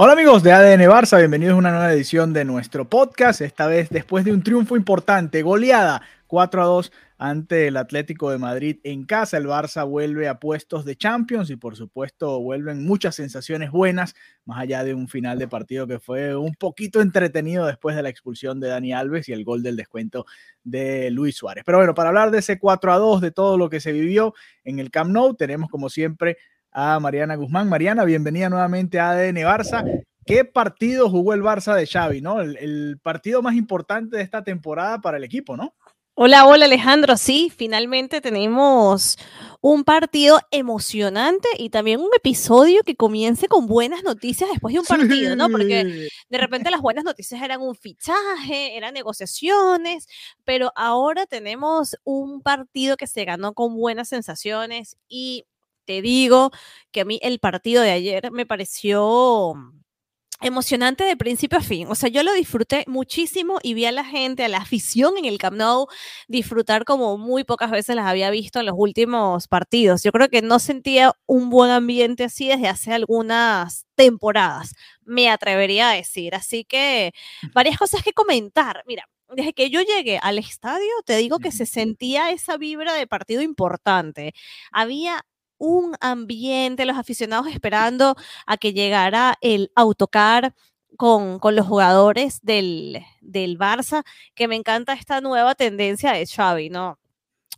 Hola amigos de ADN Barça, bienvenidos a una nueva edición de nuestro podcast, esta vez después de un triunfo importante, goleada 4 a 2 ante el Atlético de Madrid en casa, el Barça vuelve a puestos de Champions y por supuesto vuelven muchas sensaciones buenas, más allá de un final de partido que fue un poquito entretenido después de la expulsión de Dani Alves y el gol del descuento de Luis Suárez. Pero bueno, para hablar de ese 4 a 2, de todo lo que se vivió en el Camp Nou, tenemos como siempre a Mariana Guzmán. Mariana, bienvenida nuevamente a ADN Barça. ¿Qué partido jugó el Barça de Xavi, no? El, el, partido más importante de esta temporada para el equipo, ¿no? Hola, hola Alejandro. Sí, finalmente tenemos un partido emocionante y también un episodio que comience con buenas noticias después de un partido, ¿no? Porque de repente las buenas noticias eran un fichaje, eran negociaciones, pero ahora tenemos un partido que se ganó con buenas sensaciones y te digo que a mí el partido de ayer me pareció emocionante de principio a fin. O sea, yo lo disfruté muchísimo y vi a la gente, a la afición en el Camp Nou disfrutar como muy pocas veces las había visto en los últimos partidos. Yo creo que no sentía un buen ambiente así desde hace algunas temporadas, me atrevería a decir. Así que varias cosas que comentar. Mira, desde que yo llegué al estadio, te digo que se sentía esa vibra de partido importante. Había un ambiente, los aficionados esperando a que llegara el autocar con, con los jugadores del, del Barça, que me encanta esta nueva tendencia de Xavi, ¿no?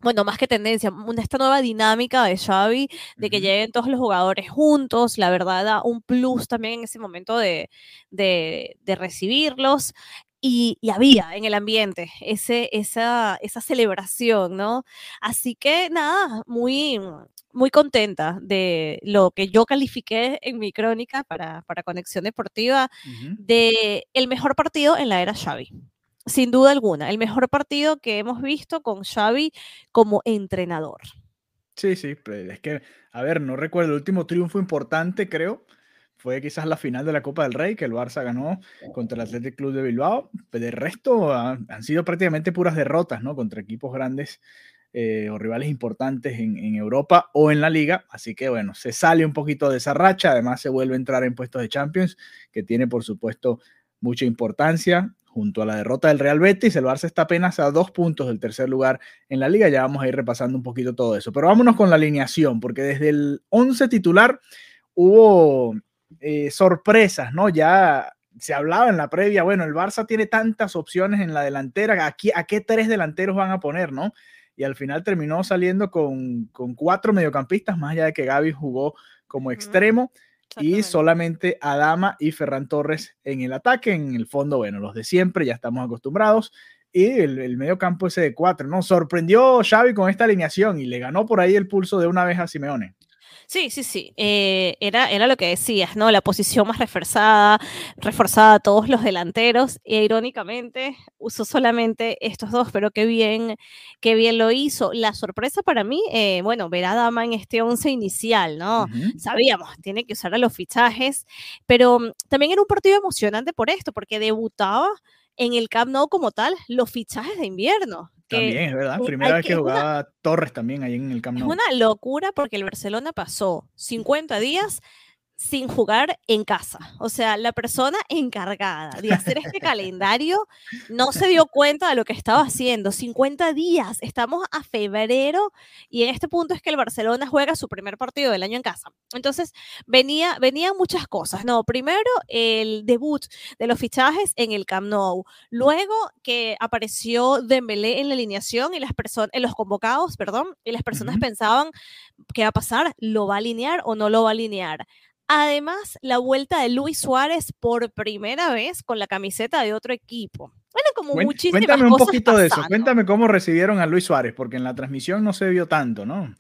bueno, más que tendencia, esta nueva dinámica de Xavi, de que lleguen todos los jugadores juntos, la verdad da un plus también en ese momento de, de, de recibirlos. Y, y, había en el ambiente ese, esa, esa celebración, ¿no? Así que nada, muy, muy contenta de lo que yo califiqué en mi crónica para, para Conexión Deportiva uh -huh. de el mejor partido en la era Xavi. Sin duda alguna, el mejor partido que hemos visto con Xavi como entrenador. Sí, sí, es que, a ver, no recuerdo el último triunfo importante, creo, fue quizás la final de la Copa del Rey que el Barça ganó contra el Athletic Club de Bilbao. De resto han, han sido prácticamente puras derrotas, ¿no? Contra equipos grandes eh, o rivales importantes en, Europa o en la liga. Así que bueno, se sale un poquito de esa racha. Además se vuelve a entrar en puestos de Champions, que tiene por supuesto mucha importancia. Junto a la derrota del Real Betis, el Barça está apenas a dos puntos del tercer lugar en la liga. Ya vamos a ir repasando un poquito todo eso. Pero vámonos con la alineación, porque desde el 11 titular hubo eh, sorpresas, ¿no? Ya se hablaba en la previa, bueno, el Barça tiene tantas opciones en la delantera, ¿a a qué tres delanteros van a poner, ¿no? Y al final terminó saliendo con, con cuatro mediocampistas, más allá de que Gaby jugó como extremo, y solamente Adama y Ferran Torres en el ataque. En el fondo, bueno, los de siempre, ya estamos acostumbrados. Y el, el medio campo ese de cuatro, ¿no? Sorprendió Xavi con esta alineación y le ganó por ahí el pulso de una vez a Simeone. Sí, sí, sí. Eh, era, era lo que decías, ¿no? La posición más reforzada, reforzada a todos los delanteros. E irónicamente, usó solamente estos dos, pero qué bien, qué bien lo hizo. La sorpresa para mí, eh, bueno, ver a Dama en este once inicial, ¿no? Uh -huh. Sabíamos, tiene que usar a los fichajes, pero mm, también era un partido emocionante por esto, porque debutaba en el Camp Nou como tal los fichajes de invierno. También, es verdad. Primera vez que, que jugaba una, Torres también ahí en el Camp Nou. Es una locura porque el Barcelona pasó 50 días sin jugar en casa. O sea, la persona encargada de hacer este calendario no se dio cuenta de lo que estaba haciendo. 50 días, estamos a febrero y en este punto es que el Barcelona juega su primer partido del año en casa. Entonces, venía, venían muchas cosas, ¿no? Primero, el debut de los fichajes en el Camp Nou. Luego, que apareció Dembélé en la alineación y las personas, en los convocados, perdón, y las personas uh -huh. pensaban, ¿qué va a pasar? ¿Lo va a alinear o no lo va a alinear? Además, la vuelta de Luis Suárez por primera vez con la camiseta de otro equipo. Bueno, como muchísimas Cuéntame un poquito de eso, cuéntame cómo recibieron a Luis Suárez, porque en la transmisión no se vio tanto, ¿no?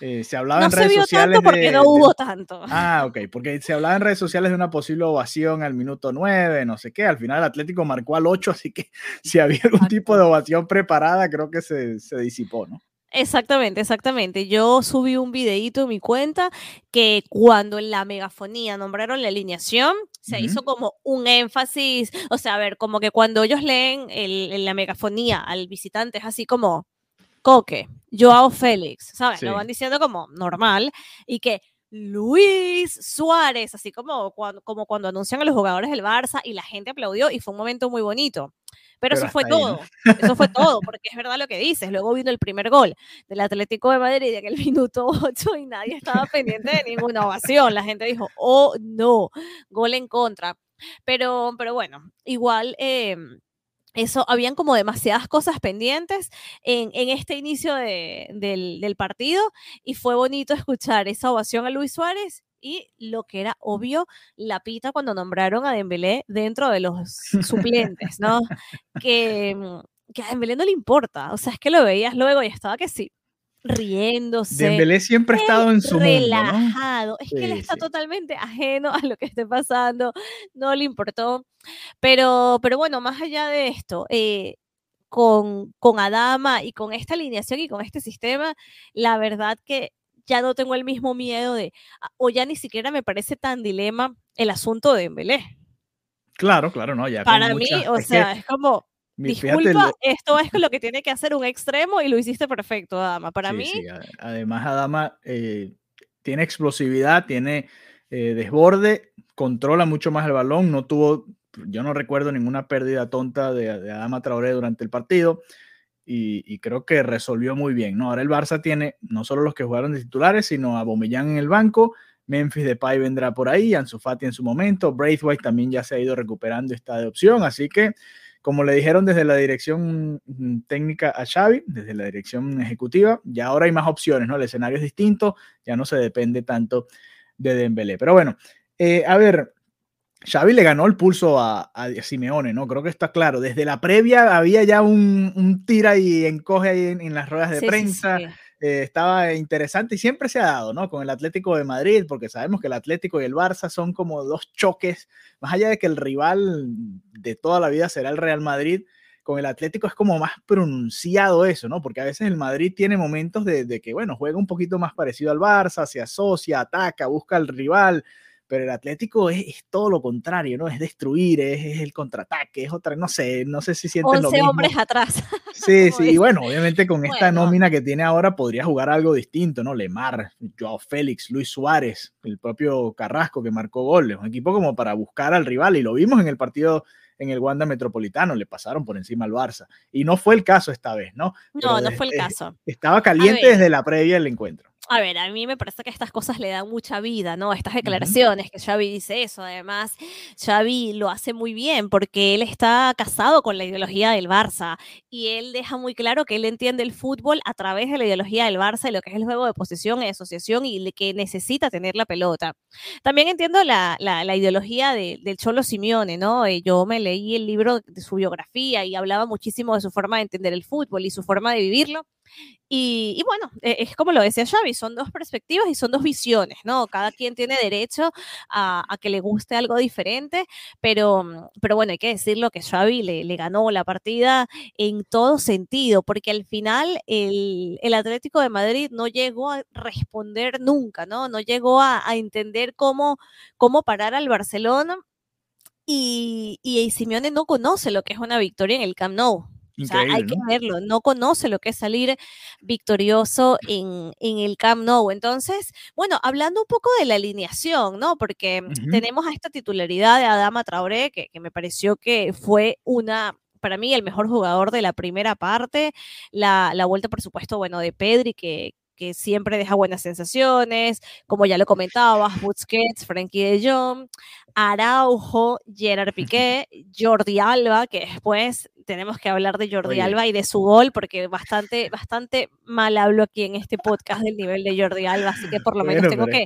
Eh, se hablaba No en se redes vio sociales tanto porque de- no de- hubo tanto. Ah, ok, porque se hablaba en redes sociales de una posible ovación al minuto 9, no sé qué. Al final el Atlético marcó al 8, así que si había algún tipo de ovación preparada, creo que se, se disipó, ¿no? Exactamente, exactamente. Yo subí un videíto en mi cuenta que cuando en la megafonía nombraron la alineación, se hizo como un énfasis, o sea, a ver, como que cuando ellos leen el- en la megafonía al visitante es así como Coque, Joao Félix, ¿sabes? Sí. Lo van diciendo como normal y que Luis Suárez, así como cuando, como cuando anuncian a los jugadores del Barça y la gente aplaudió y fue un momento muy bonito. Pero, Pero eso fue todo. Eso fue todo, porque es verdad lo que dices. Luego vino el primer gol del Atlético de Madrid en el minuto 8 y nadie estaba pendiente de ninguna ovación. La gente dijo, oh no, gol en contra. Pero, pero bueno, igual eh, eso, habían como demasiadas cosas pendientes en, en este inicio de- del, del partido y fue bonito escuchar esa ovación a Luis Suárez y lo que era obvio, la pita cuando nombraron a Dembélé dentro de los suplentes, ¿no? que, mm, que a Dembélé no le importa, o sea, es que lo veías luego y estaba que sí, riéndose. Dembélé siempre ha estado en su mundo, ¿no? relajado. Es que él Sí, está sí. totalmente ajeno a lo que esté pasando, no le importó. Pero, pero bueno, más allá de esto, eh, con, con Adama y con esta alineación y con este sistema, la verdad que ya no tengo el mismo miedo de, ah, o ya ni siquiera me parece tan dilema el asunto de Dembélé. Claro, claro, no, ya. Para mí, muchas- o es que, sea, es como, disculpa, lo- esto es lo que tiene que hacer un extremo y lo hiciste perfecto, Adama. Para sí, mí, sí, además Adama eh, tiene explosividad, tiene eh, desborde, controla mucho más el balón, no tuvo, yo no recuerdo ninguna pérdida tonta de, de Adama Traoré durante el partido y, creo que resolvió muy bien, ¿no? Ahora el Barça tiene no solo los que jugaron de titulares, sino a Bomellán en el banco, Memphis Depay vendrá por ahí, Ansu Fati en su momento, Braithwaite también ya se ha ido recuperando está de opción, así que como le dijeron desde la dirección mm, técnica a Xavi, desde la dirección ejecutiva, ya ahora hay más opciones, ¿no? El escenario es distinto, ya no se depende tanto de Dembélé. Pero bueno, eh, a ver, Xavi le ganó el pulso a, a Simeone, ¿no? Creo que está claro. Desde la previa había ya un, un tira y encoge ahí en, en las ruedas de sí, sí, prensa. sí. eh, estaba interesante y siempre se ha dado, ¿no? Con el Atlético de Madrid, porque sabemos que el Atlético y el Barça son como dos choques, más allá de que el rival de toda la vida será el Real Madrid, con el Atlético es como más pronunciado eso, ¿no? Porque a veces el Madrid tiene momentos de, de que, bueno, juega un poquito más parecido al Barça, se asocia, ataca, busca al rival, pero el Atlético es, es todo lo contrario, ¿no? Es destruir, es, es el contraataque, es otra, no sé, no sé si sienten lo 11 mismo. hombres atrás. Sí, sí, y bueno, obviamente con esta nómina que tiene ahora podría jugar algo distinto, ¿no? Lemar, Joao Félix, Luis Suárez, el propio Carrasco que marcó goles, un equipo como para buscar al rival y lo vimos en el partido en el Wanda Metropolitano, le pasaron por encima al Barça y no fue el caso esta vez, ¿no? Pero No, no fue el caso. Estaba caliente desde la previa del encuentro. A ver, a mí me parece que estas cosas le dan mucha vida, ¿no? Estas declaraciones, que Xavi dice eso. Además, Xavi lo hace muy bien porque él está casado con la ideología del Barça y él deja muy claro que él entiende el fútbol a través de la ideología del Barça y lo que es el juego de posición y asociación y que necesita tener la pelota. También entiendo la, la- la ideología de- del Cholo Simeone, ¿no? Eh, Yo me leí el libro de su biografía y hablaba muchísimo de su forma de entender el fútbol y su forma de vivirlo. Y, y bueno, eh, es como lo decía Xavi, son dos perspectivas y son dos visiones, ¿no? Cada quien tiene derecho a, que le guste algo diferente, pero, mm, pero bueno, hay que decirlo que Xavi le, ganó la partida en todo sentido, porque al final el, el Atlético de Madrid no llegó a responder nunca, ¿no? No llegó a, a entender cómo, cómo parar al Barcelona y, y Simeone no conoce lo que es una victoria en el Camp Nou. O sea, hay Increíble, que ¿no? verlo, no conoce lo que es salir victorioso en, en el Camp Nou. Entonces, bueno, hablando un poco de la alineación, ¿no? Porque tenemos a esta titularidad de Adama Traoré, que, que me pareció que fue una, para mí, el mejor jugador de la primera parte. La, la vuelta, por supuesto, bueno, de Pedri, que, que siempre deja buenas sensaciones, como ya lo comentabas, Busquets, Frankie de Jong, Araujo, Gerard Piqué, Jordi Alba, que después tenemos que hablar de Jordi Oye. Alba y de su gol, porque bastante, bastante mal hablo aquí en este podcast del nivel de Jordi Alba, así que por lo menos Bueno, tengo pero que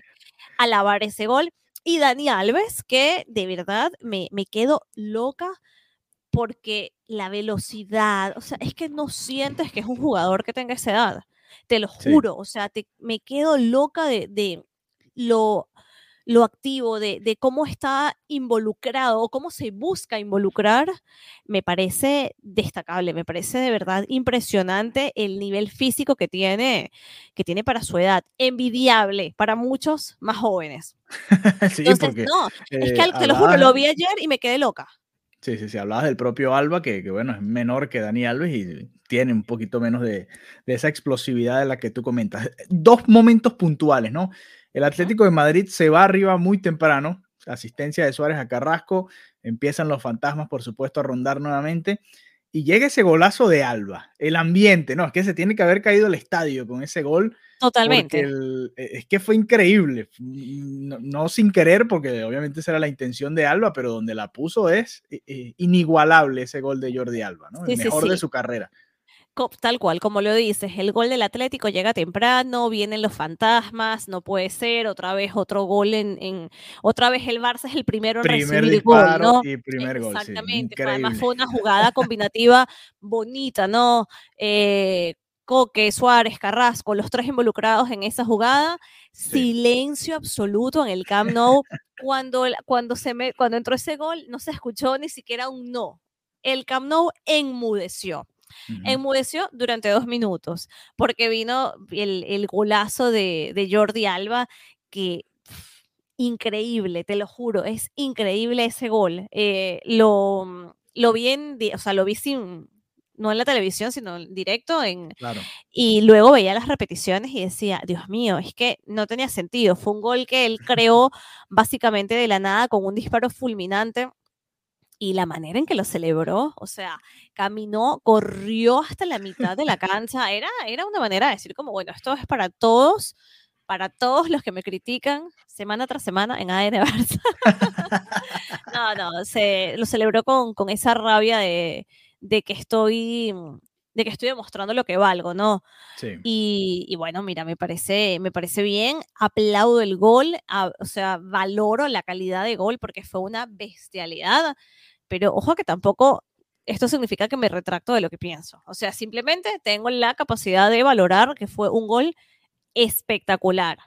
alabar ese gol. Y Dani Alves, que de verdad me, me quedo loca porque la velocidad, o sea, es que no sientes que es un jugador que tenga esa edad. Te lo juro, o sea, te, me quedo loca de, de lo lo activo, de, de, cómo está involucrado o cómo se busca involucrar, me parece destacable, me parece de verdad impresionante el nivel físico que tiene, que tiene para su edad, envidiable para muchos más jóvenes. sí, Entonces, porque, no, es eh, que te lo juro, lo vi ayer y me quedé loca. Sí, sí, sí, hablabas del propio Alba, que, que, bueno, es menor que Dani Alves y tiene un poquito menos de, de esa explosividad de la que tú comentas. Dos momentos puntuales, ¿no? El Atlético de Madrid se va arriba muy temprano, asistencia de Suárez a Carrasco, empiezan los fantasmas, por supuesto, a rondar nuevamente, y llega ese golazo de Alba, el ambiente, ¿no? Es que se tiene que haber caído el estadio con ese gol, Totalmente. el- es que fue increíble, no, no sin querer, porque obviamente esa era la intención de Alba, pero donde la puso es eh, eh, inigualable ese gol de Jordi Alba, ¿no? El Sí, sí, mejor de su carrera. Tal cual, como lo dices, el gol del Atlético llega temprano, vienen los fantasmas, no puede ser, otra vez otro gol en, en- otra vez el Barça es el primero en Primer recibir gol, y primer gol, sí, Exactamente, fue- además fue una jugada combinativa bonita, ¿no? Eh, Coque, Suárez, Carrasco, los tres involucrados en esa jugada, Sí. silencio absoluto en el Camp Nou. Cuando, cuando, se me, cuando entró ese gol, no se escuchó ni siquiera un no. El Camp Nou enmudeció Ujú. enmudeció durante dos minutos, porque vino el, el golazo de, de Jordi Alba, que increíble, te lo juro, es increíble ese gol. Eh, lo, lo vi en, o sea, lo vi sin, no en la televisión, sino en directo, en, Claro. y luego veía las repeticiones y decía, Dios mío, es que no tenía sentido. Fue un gol que él creó básicamente de la nada con un disparo fulminante. Y la manera en que lo celebró, o sea, caminó, corrió hasta la mitad de la cancha. Era, era una manera de decir como, bueno, esto es para todos, para todos los que me critican semana tras semana en ADN Barça. no, no, se, lo celebró con, con esa rabia de, de que estoy de que estoy demostrando lo que valgo, ¿no? Sí. Y, y bueno, mira, me parece, me parece bien, aplaudo el gol, a- o sea, valoro la calidad de gol porque fue una bestialidad, pero ojo que tampoco esto significa que me retracto de lo que pienso, o sea, simplemente tengo la capacidad de valorar que fue un gol espectacular.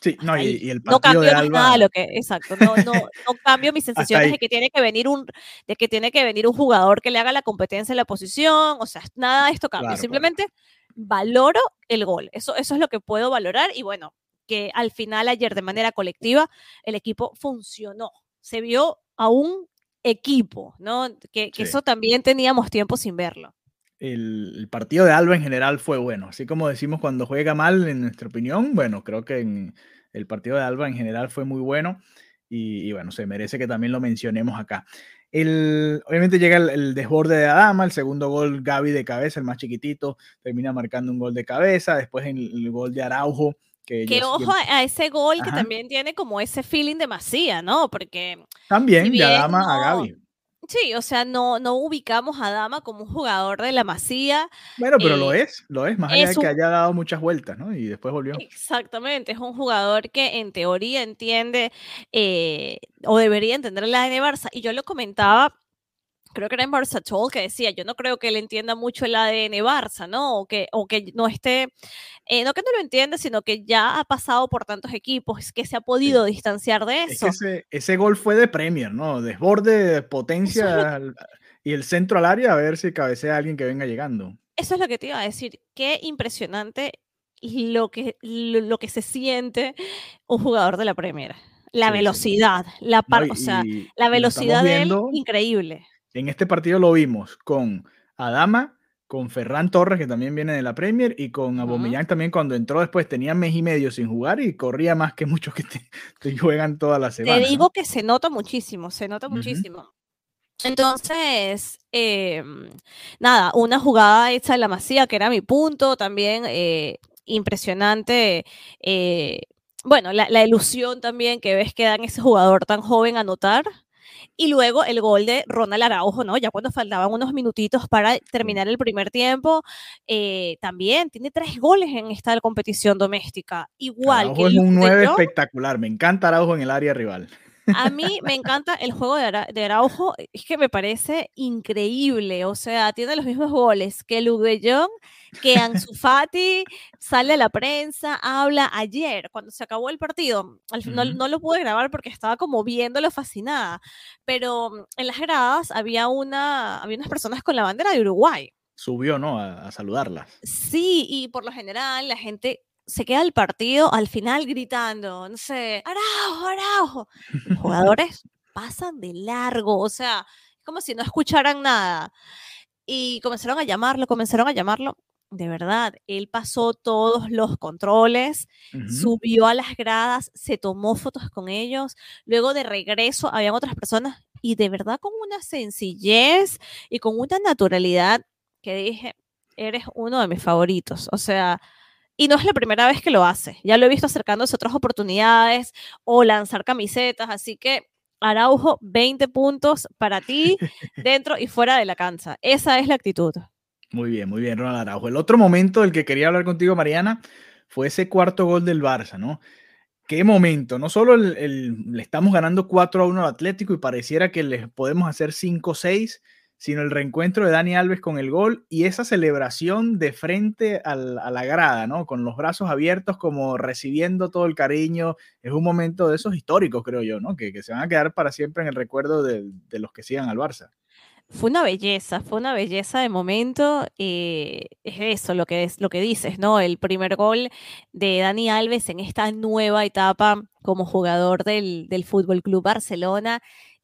Sí, no, y, Ahí. y el No partido cambio de Alba. nada lo que, exacto, no, no, no cambio mis sensaciones de que tiene que venir un, de que tiene que venir un jugador que le haga la competencia en la posición, o sea, nada de esto cambia, Claro, claro. simplemente valoro el gol, eso, eso es lo que puedo valorar y bueno, que al final ayer de manera colectiva el equipo funcionó, se vio a un equipo, ¿no? Que, que Sí. eso también teníamos tiempo sin verlo. El, el partido de Alba en general fue bueno. Así como decimos cuando juega mal, en nuestra opinión, bueno, creo que en el partido de Alba en general fue muy bueno y, y bueno, se merece que también lo mencionemos acá. El, obviamente llega el, el desborde de Adama, el segundo gol Gaby de cabeza, el más chiquitito, termina marcando un gol de cabeza, después el, el gol de Araujo. Que, Que yo ojo a ese gol que también tiene como ese feeling de Masía, ¿no? Porque también si de bien Adama a Gaby. Sí, o sea, no, no ubicamos a Dama como un jugador de la Masía. Bueno, pero lo eh, es, lo es, más allá de que un- haya dado muchas vueltas, ¿no? Y después volvió. Exactamente, es un jugador que en teoría entiende eh, o debería entender la ADN Barça. Y yo lo comentaba, creo que era en Barça Talk, que decía, yo no creo que él entienda mucho el ADN Barça, ¿no? O que, o que no esté, eh, no que no lo entienda, sino que ya ha pasado por tantos equipos, que se ha podido distanciar de Es eso. que ese, ese gol fue de Premier, ¿no? Desborde, potencia es lo y el centro al área a ver si cabecea a alguien que venga llegando. Eso es lo que te iba a decir. Qué impresionante lo que, lo, lo que se siente un jugador de la Premier. La Sí, sí. velocidad, la ¿no? par- Y- o sea, la velocidad de él, increíble. En este partido lo vimos con Adama, con Ferran Torres, que también viene de la Premier, y con Ujú. Aubameyang también cuando entró después tenía mes y medio sin jugar y corría más que muchos que te, te juegan toda la semana. Te ¿no? digo que se nota muchísimo, se nota Ujú. muchísimo. Entonces, em, nada, una jugada hecha de la Masía, que era mi punto, también eh, impresionante. eh, bueno, la, la ilusión también que ves que dan ese jugador tan joven a anotar. Y luego el gol de Ronald Araujo, ¿no? Ya cuando faltaban unos minutitos para terminar el primer tiempo, eh, también tiene tres goles en esta competición doméstica. Igual Araujo que es un Luke de 9 Jong, espectacular. Me encanta Araujo en el área rival. A mí me encanta el juego de, Ara- de Araujo, es que me parece increíble, o sea, tiene los mismos goles que Jong, que Ansu Fati, sale a la prensa, habla ayer, cuando se acabó el partido, al final no lo pude grabar porque estaba como viéndolo fascinada, pero en las gradas había, una, había unas personas con la bandera de Uruguay. Subió, ¿no? A, a saludarlas. Sí, y por lo general la gente se queda al partido al final gritando, no sé, Araujo, Araujo. Los jugadores pasan de largo, o sea, como si no escucharan nada. Y comenzaron a llamarlo, comenzaron a llamarlo. De verdad, él pasó todos los controles, subió a las gradas, se tomó fotos con ellos. Luego de regreso, habían otras personas y de verdad con una sencillez y con una naturalidad que dije, eres uno de mis favoritos. O sea, y no es la primera vez que lo hace. Ya lo he visto acercándose a otras oportunidades o lanzar camisetas. Así que, Araujo, 20 puntos para ti dentro y fuera de la cancha. Esa es la actitud. Muy bien, muy bien, Ronald Araujo. El otro momento del que quería hablar contigo, Mariana, fue ese cuarto gol del Barça, ¿no? Qué momento. No solo el- el- le estamos ganando 4 a 1 al Atlético y pareciera que les podemos hacer 5 6, sino el reencuentro de Dani Alves con el gol y esa celebración de frente al- a la grada, ¿no? Con los brazos abiertos, como recibiendo todo el cariño. Es un momento de esos históricos, creo yo, ¿no? Que, que se van a quedar para siempre en el recuerdo de, los que sigan al Barça. Fue una belleza, fue una belleza de momento. eh, es eso lo que, es, lo que dices, ¿no? El primer gol de Dani Alves en esta nueva etapa como jugador del, del Fútbol Club Barcelona.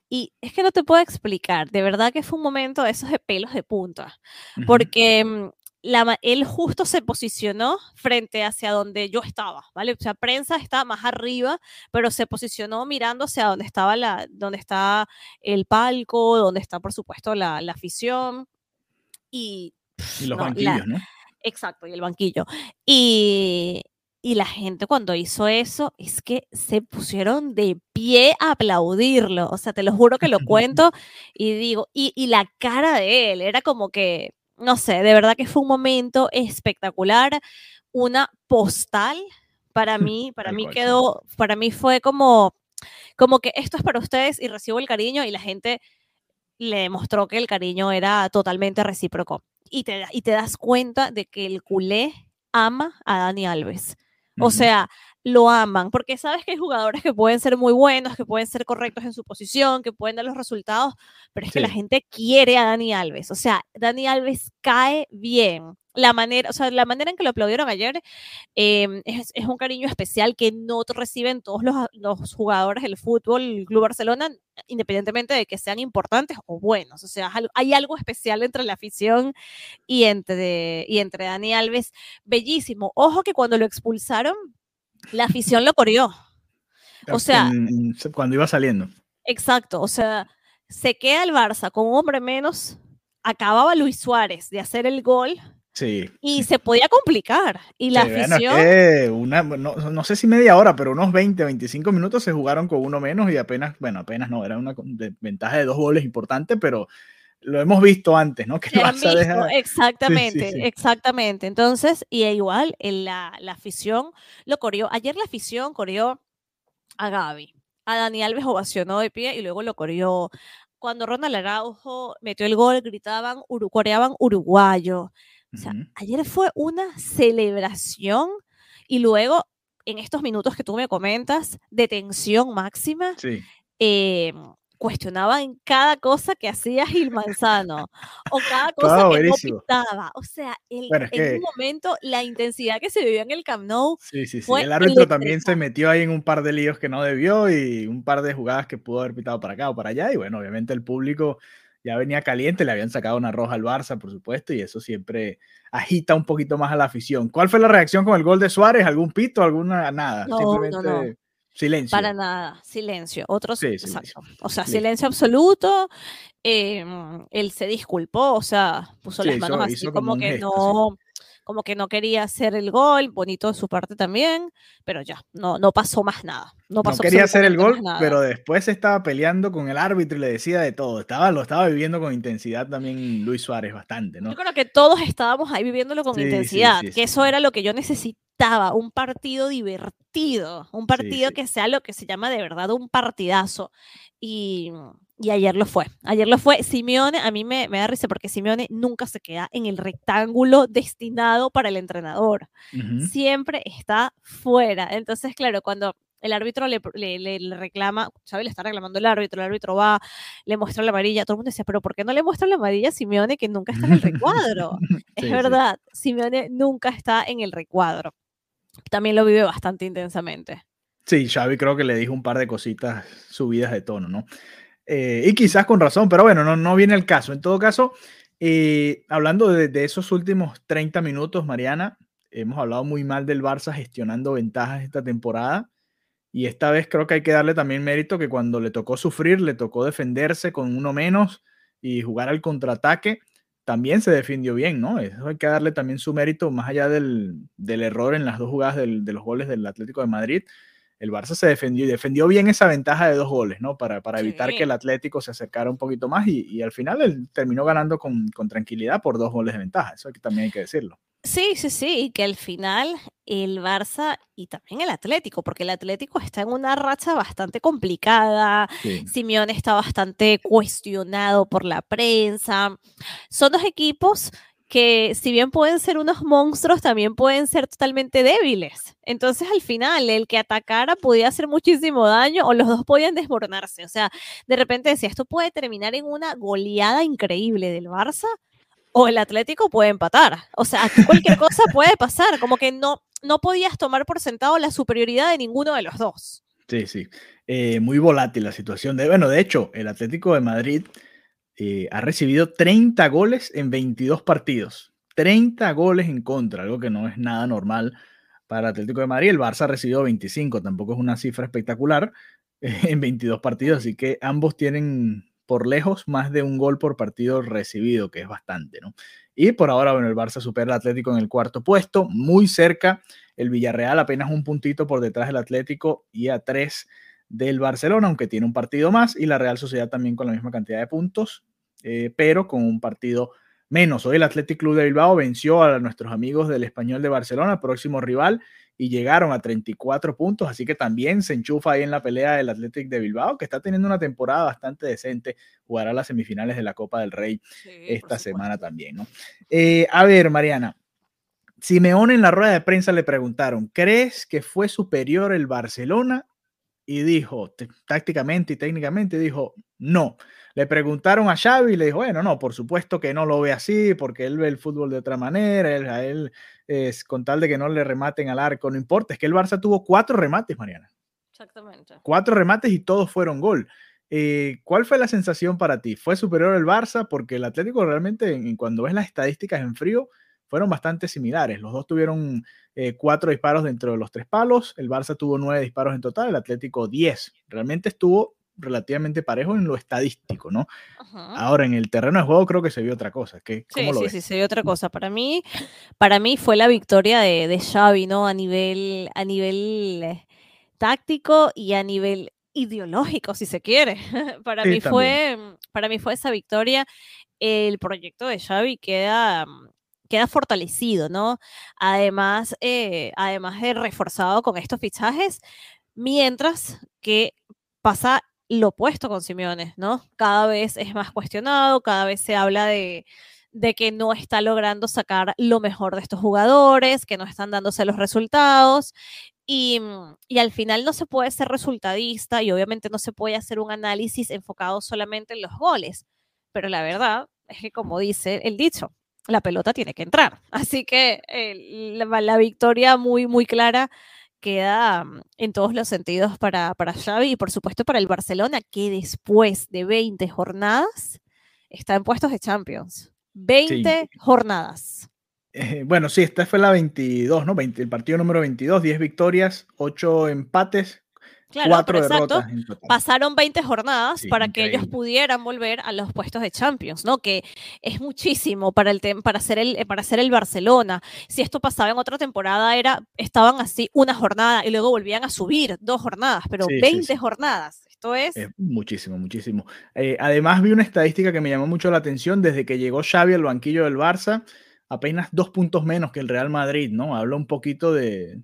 Y es que no te puedo explicar, de verdad que fue un momento de esos de pelos de punta, porque mm, la él justo se posicionó frente hacia donde yo estaba, ¿vale? O sea, prensa está más arriba, pero se posicionó mirando hacia donde estaba la, donde está el palco, donde está, por supuesto, la, la afición. Y, Y los no, la- banquillos, ¿no? Exacto, y el banquillo. Y, y la gente cuando hizo eso es que se pusieron de pie a aplaudirlo. O sea, te lo juro que lo cuento y digo, y, y la cara de él era como que, no sé, de verdad que fue un momento espectacular, una postal para mí, para mí quedó, para mí fue como, como que esto es para ustedes y recibo el cariño y la gente le demostró que el cariño era totalmente recíproco. Y te, y te das cuenta de que el culé ama a Dani Alves. O sea, lo aman, porque sabes que hay jugadores que pueden ser muy buenos, que pueden ser correctos en su posición, que pueden dar los resultados, pero es que la gente quiere a Dani Alves. O sea, Dani Alves cae bien. La manera, o sea, la manera en que lo aplaudieron ayer eh, es, es un cariño especial que no reciben todos los, los jugadores del fútbol Club Barcelona, independientemente de que sean importantes o buenos. O sea, hay algo especial entre la afición y entre, y entre Dani Alves. Bellísimo. Ojo que cuando lo expulsaron, la afición lo corrió. O sea, cuando iba saliendo. Exacto, o sea, se queda el Barça con un hombre menos, acababa Luis Suárez de hacer el gol Sí. y se podía complicar. Y la Sí, bueno, es afición, que una, no, no sé si media hora, pero unos 20, 25 minutos se jugaron con uno menos y apenas, bueno, apenas no, era una de- ventaja de dos goles importante, pero lo hemos visto antes, ¿no? Que Barça visto, deja- exactamente, sí. exactamente. Entonces, y igual en la, la afición lo corrió. Ayer la afición corrió a Gaby. A Dani Alves ovacionó de pie y luego lo corrió. Cuando Ronald Araujo metió el gol, gritaban, uru- coreaban uruguayo. O sea, Ujú. ayer fue una celebración y luego, en estos minutos que tú me comentas, de tensión máxima, Sí. eh, cuestionaban cada cosa que hacía Gil Manzano o cada cosa que no buenísimo. pitaba. O sea, el- Bueno, en que- un momento la intensidad que se vivió en el Camp Nou Sí, sí, sí. fue El árbitro también se metió ahí en un par de líos que no debió y un par de jugadas que pudo haber pitado para acá o para allá. Y bueno, obviamente el público ya venía caliente, le habían sacado una roja al Barça, por supuesto, y eso siempre agita un poquito más a la afición. ¿Cuál fue la reacción con el gol de Suárez? ¿Algún pito? ¿Alguna? Nada. No, no, Simplemente no. silencio. Para nada, silencio. Otros, Sí, silencio. exacto. O sea, silencio absoluto. eh, él se disculpó, o sea, puso las manos hizo- así hizo como que gesto, sí. No, como que no quería hacer el gol, bonito de su parte también, pero ya, no, no pasó más nada. No, pasó quería hacer el gol, pero después estaba peleando con el árbitro y le decía de todo. Estaba, lo estaba viviendo con intensidad también Luis Suárez bastante, ¿no? Yo creo que todos estábamos ahí viviéndolo con intensidad, que eso era lo que yo necesitaba, un partido divertido, un partido que sea lo que se llama de verdad un partidazo. Y, y ayer lo fue. Ayer lo fue. Simeone, a mí me, me, da risa porque Simeone nunca se queda en el rectángulo destinado para el entrenador. Siempre está fuera. Entonces, claro, cuando el árbitro le, le, reclama, ¿sabes? Le está reclamando el árbitro, el árbitro va, le muestra la amarilla. Todo el mundo decía, pero ¿por qué no le muestra la amarilla a Simeone que nunca está en el recuadro? es verdad, Simeone nunca está en el recuadro. También lo vive bastante intensamente. Sí, Xavi creo que le dijo un par de cositas subidas de tono, ¿no? Eh, y quizás con razón, pero bueno, no, no viene el caso. En todo caso, eh, hablando de, esos últimos 30 minutos, Mariana, hemos hablado muy mal del Barça gestionando ventajas esta temporada. Y esta vez creo que hay que darle también mérito que cuando le tocó sufrir, le tocó defenderse con uno menos y jugar al contraataque, también se defendió bien, ¿no? Eso hay que darle también su mérito, más allá del, error en las dos jugadas de los goles del Atlético de Madrid el Barça se defendió y defendió bien esa ventaja de dos goles, ¿no? Para, para evitar que el Atlético se acercara un poquito más y, al final él terminó ganando con, tranquilidad por dos goles de ventaja. Eso también hay que decirlo. Sí, sí, sí, y que al final el Barça y también el Atlético, porque el Atlético está en una racha bastante complicada, Simeone está bastante cuestionado por la prensa, son dos equipos que si bien pueden ser unos monstruos, también pueden ser totalmente débiles. Entonces al final el que atacara podía hacer muchísimo daño o los dos podían desmoronarse. O sea, de repente decía, esto puede terminar en una goleada increíble del Barça o el Atlético puede empatar. O sea, cualquier cosa puede pasar, como que no, no podías tomar por sentado la superioridad de ninguno de los dos. Sí, sí. Eh, muy volátil la situación. De, bueno, de hecho, el Atlético de Madrid eh, ha recibido 30 goles en 22 partidos. 30 goles en contra, algo que no es nada normal para Atlético de Madrid. El Barça ha recibido 25, tampoco es una cifra espectacular en 22 partidos, así que ambos tienen por lejos más de un gol por partido recibido, que es bastante, ¿no? Y por ahora, bueno, el Barça supera al Atlético en el cuarto puesto, muy cerca. El Villarreal apenas un puntito por detrás del Atlético y a tres del Barcelona, aunque tiene un partido más, y la Real Sociedad también con la misma cantidad de puntos, eh, pero con un partido menos. Hoy el Athletic Club de Bilbao venció a nuestros amigos del Español de Barcelona, próximo rival, y llegaron a 34 puntos, así que también se enchufa ahí en la pelea del Athletic de Bilbao, que está teniendo una temporada bastante decente, jugará las semifinales de la Copa del Rey esta semana también, ¿no? Eh, a ver, Mariana, Simeone en la rueda de prensa le preguntaron, ¿crees que fue superior el Barcelona y dijo, tácticamente y técnicamente, dijo, no. Le preguntaron a Xavi y le dijo, bueno, no, por supuesto que no lo ve así, porque él ve el fútbol de otra manera, él, a él es con tal de que no le rematen al arco, no importa, es que el Barça tuvo cuatro remates, Mariana. Exactamente. Cuatro remates y todos fueron gol. Eh, ¿Cuál fue la sensación para ti? ¿Fue superior el Barça? Porque el Atlético realmente, cuando ves las estadísticas en frío, fueron bastante similares. Los dos tuvieron eh, cuatro disparos dentro de los tres palos, el Barça tuvo nueve disparos en total, el Atlético diez. Realmente estuvo relativamente parejo en lo estadístico, ¿no? Ahora, en el terreno de juego creo que se vio otra cosa. ¿Qué, sí, sí, sí, se vio otra cosa. Para mí, para mí fue la victoria de, de Xavi, ¿no? A nivel, a nivel táctico y a nivel ideológico, si se quiere. para, mí fue, para mí fue esa victoria. El proyecto de Xavi queda queda fortalecido, ¿no? Además, eh, además de reforzado con estos fichajes, mientras que pasa lo opuesto con Simeone, ¿no? Cada vez es más cuestionado, cada vez se habla de, de que no está logrando sacar lo mejor de estos jugadores, que no están dándose los resultados. Y, y, al final no se puede ser resultadista y obviamente no se puede hacer un análisis enfocado solamente en los goles. Pero la verdad es que, como dice el dicho, la pelota tiene que entrar. Así que la, victoria muy, muy clara queda mm, en todos los sentidos para, para Xavi y por supuesto para el Barcelona, que después de 20 jornadas está en puestos de Champions. 20 jornadas. Eh, bueno, sí, esta fue la 22, ¿no? el partido número 22, 10 victorias, 8 empates, cuatro derrotas. Pasaron 20 jornadas para que ellos pudieran volver a los puestos de Champions, ¿no? Que es muchísimo para el para ser el para ser el Barcelona. Si esto pasaba en otra temporada era estaban así una jornada y luego volvían a subir dos jornadas, pero 20 jornadas. Esto es... muchísimo, muchísimo. Eh, además vi una estadística que me llamó mucho la atención desde que llegó Xavi al banquillo del Barça, apenas dos puntos menos que el Real Madrid, ¿no? Habla un poquito de,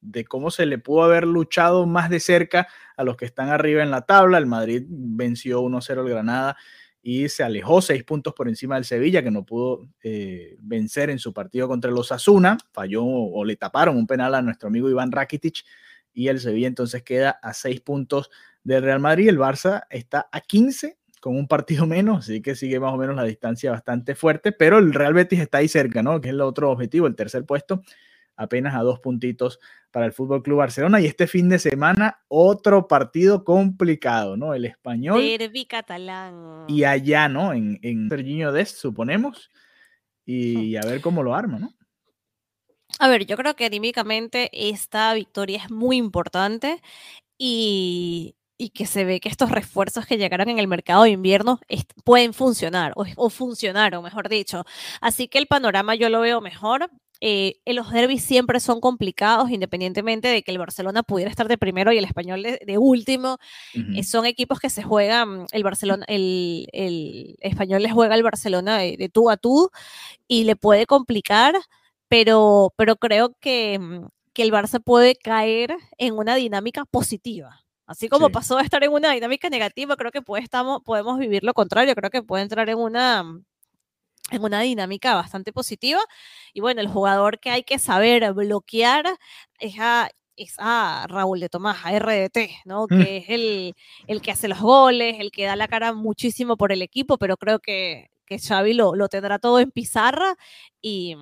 de cómo se le pudo haber luchado más de cerca a los que están arriba en la tabla. El Madrid venció 1-0 el Granada y se alejó seis puntos por encima del Sevilla, que no pudo eh, vencer en su partido contra los Asuna. Falló o le taparon un penal a nuestro amigo Iván Rakitic y el Sevilla entonces queda a seis puntos del Real Madrid. El Barça está a 15 con un partido menos, así que sigue más o menos la distancia bastante fuerte, pero el Real Betis está ahí cerca, ¿no? Que es el otro objetivo, el tercer puesto apenas a dos puntitos para el Fútbol Club Barcelona. Y este fin de semana, otro partido complicado, ¿no? El español. Derby catalán. Y allá, ¿no? En, en Serginho Dest, suponemos. Y a ver cómo lo arma, ¿no? A ver, yo creo que anímicamente esta victoria es muy importante y, y que se ve que estos refuerzos que llegaron en el mercado de invierno pueden funcionar o, o, funcionaron, mejor dicho. Así que el panorama yo lo veo mejor. Eh, los derbis siempre son complicados, independientemente de que el Barcelona pudiera estar de primero y el español de, último. Eh, son equipos que se juegan, el Barcelona, el, español les juega al Barcelona de, tú a tú y le puede complicar, pero, pero creo que, que el Barça puede caer en una dinámica positiva. Así como pasó a estar en una dinámica negativa, creo que puede, estamos, podemos vivir lo contrario, creo que puede entrar en una en una dinámica bastante positiva. Y bueno, el jugador que hay que saber bloquear es a, es a Raúl de Tomás, a RDT, ¿no? Mm. Que es el, el, que hace los goles, el que da la cara muchísimo por el equipo, pero creo que, que Xavi lo, lo tendrá todo en pizarra y,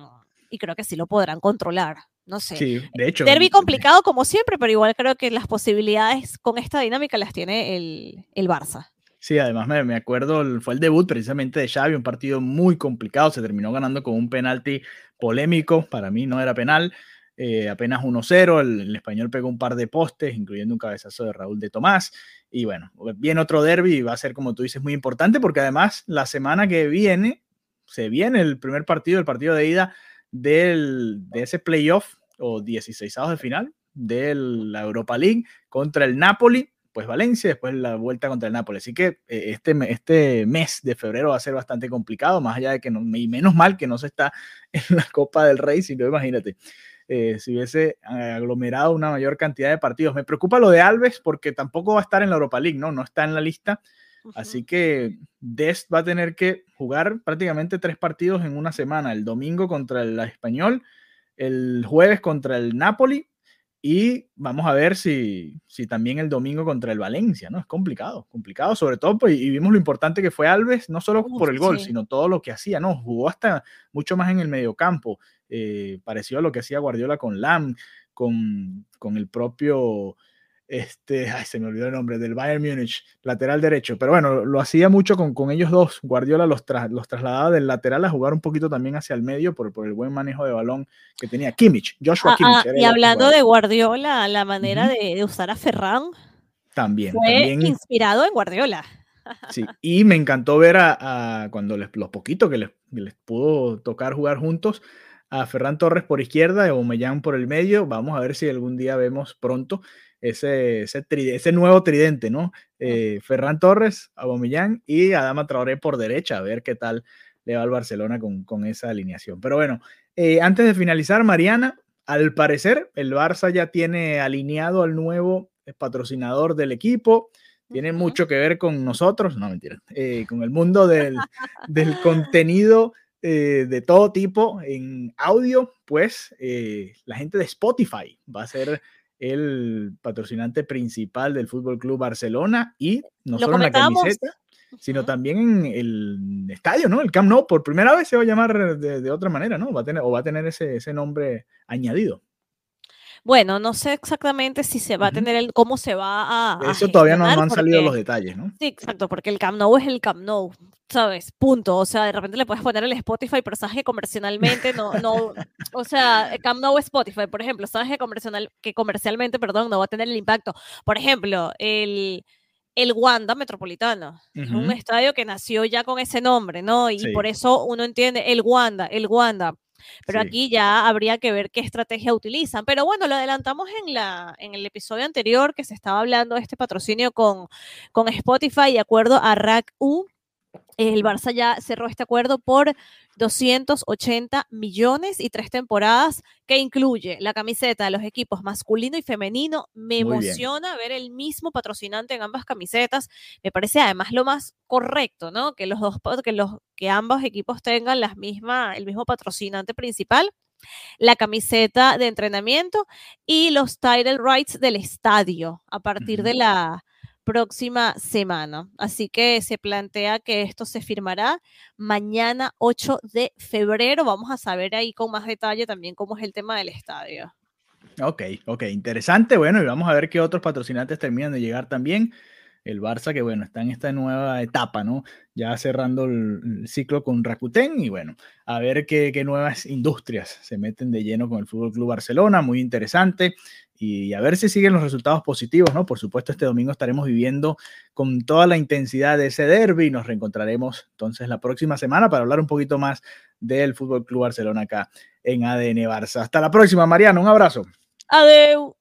y, creo que sí lo podrán controlar. No sé. Sí, de hecho. Derby complicado como siempre, pero igual creo que las posibilidades con esta dinámica las tiene el, el Barça. Sí, además me, acuerdo, fue el debut precisamente de Xavi, un partido muy complicado, se terminó ganando con un penalti polémico, para mí no era penal, eh, apenas 1-0, el, español pegó un par de postes, incluyendo un cabezazo de Raúl de Tomás, y bueno, viene otro derby y va a ser, como tú dices, muy importante, porque además la semana que viene, se viene el primer partido, el partido de ida del, de ese playoff o 16 de final de la Europa League contra el Napoli, pues Valencia, después la vuelta contra el Nápoles. Así que eh, este, este mes de febrero va a ser bastante complicado, más allá de que no, y menos mal que no se está en la Copa del Rey, sino imagínate, eh, si hubiese eh, aglomerado una mayor cantidad de partidos. Me preocupa lo de Alves porque tampoco va a estar en la Europa League, ¿no? No está en la lista. Así que Dest va a tener que jugar prácticamente tres partidos en una semana. El domingo contra el Español, el jueves contra el Napoli y vamos a ver si, si también el domingo contra el Valencia, ¿no? Es complicado, complicado, sobre todo, pues, y vimos lo importante que fue Alves, no solo por el gol, sino todo lo que hacía, ¿no? Jugó hasta mucho más en el mediocampo, eh, pareció a lo que hacía Guardiola con Lam, con, con el propio este, ay, se me olvidó el nombre, del Bayern Múnich, lateral derecho. Pero bueno, lo hacía mucho con, con ellos dos. Guardiola los, los trasladaba del lateral a jugar un poquito también hacia el medio por, por el buen manejo de balón que tenía Kimmich, Joshua ah, ah, y hablando de Guardiola, la manera de, usar a Ferran también, fue inspirado en Guardiola. Sí, y me encantó ver a, cuando les, los poquitos que les, les pudo tocar jugar juntos, a Ferran Torres por izquierda y Aubameyang por el medio. Vamos a ver si algún día vemos pronto ese, ese, nuevo tridente, ¿no? Eh, Ferran Torres, Aubameyang y Adama Traoré por derecha, a ver qué tal le va al Barcelona con, esa alineación. Pero bueno, eh, antes de finalizar, Mariana, al parecer el Barça ya tiene alineado al nuevo patrocinador del equipo. Tiene mucho que ver con nosotros, no mentira, eh, con el mundo del, del contenido de todo tipo en audio, pues la gente de Spotify va a ser el patrocinante principal del Fútbol Club Barcelona y no solo en la camiseta, sino también en el estadio, ¿no? El Camp Nou por primera vez se va a llamar de, otra manera, ¿no? Va a tener, o va a tener ese, ese nombre añadido. Bueno, no sé exactamente si se va a tener el, cómo se va a. Eso todavía no, han salido los detalles, ¿no? Sí, exacto, porque el Camp Nou es el Camp Nou. ¿sabes? Punto. O sea, de repente le puedes poner el Spotify, pero sabes que comercialmente no, no, o sea, Camp Nou Spotify, por ejemplo, sabes que, comercial, que comercialmente, perdón, no va a tener el impacto. Por ejemplo, el, el Wanda Metropolitano, un estadio que nació ya con ese nombre, ¿no? Y por eso uno entiende el Wanda, el Wanda. Pero aquí ya habría que ver qué estrategia utilizan. Pero bueno, lo adelantamos en, la, en el episodio anterior que se estaba hablando de este patrocinio con, con Spotify, de acuerdo a RAC-U el Barça ya cerró este acuerdo por 280 millones y tres temporadas que incluye la camiseta de los equipos masculino y femenino. Me emociona ver el mismo patrocinante en ambas camisetas. Me parece además lo más correcto, ¿no? Que los dos que los que ambos equipos tengan las misma, el mismo patrocinante principal la camiseta de entrenamiento y los title rights del estadio a partir de la próxima semana. Así que se plantea que esto se firmará mañana 8 de febrero. Vamos a saber ahí con más detalle también cómo es el tema del estadio. Ok, ok, interesante. Bueno, y vamos a ver qué otros patrocinantes terminan de llegar también. El Barça, que bueno, está en esta nueva etapa, ¿no? Ya cerrando el, ciclo con Rakuten y bueno, a ver qué, qué, nuevas industrias se meten de lleno con el Fútbol Club Barcelona. Muy interesante y a ver si siguen los resultados positivos, ¿no? Por supuesto, este domingo estaremos viviendo con toda la intensidad de ese derby y nos reencontraremos entonces la próxima semana para hablar un poquito más del Fútbol Club Barcelona acá en ADN Barça. Hasta la próxima, Mariano, un abrazo. Adeu.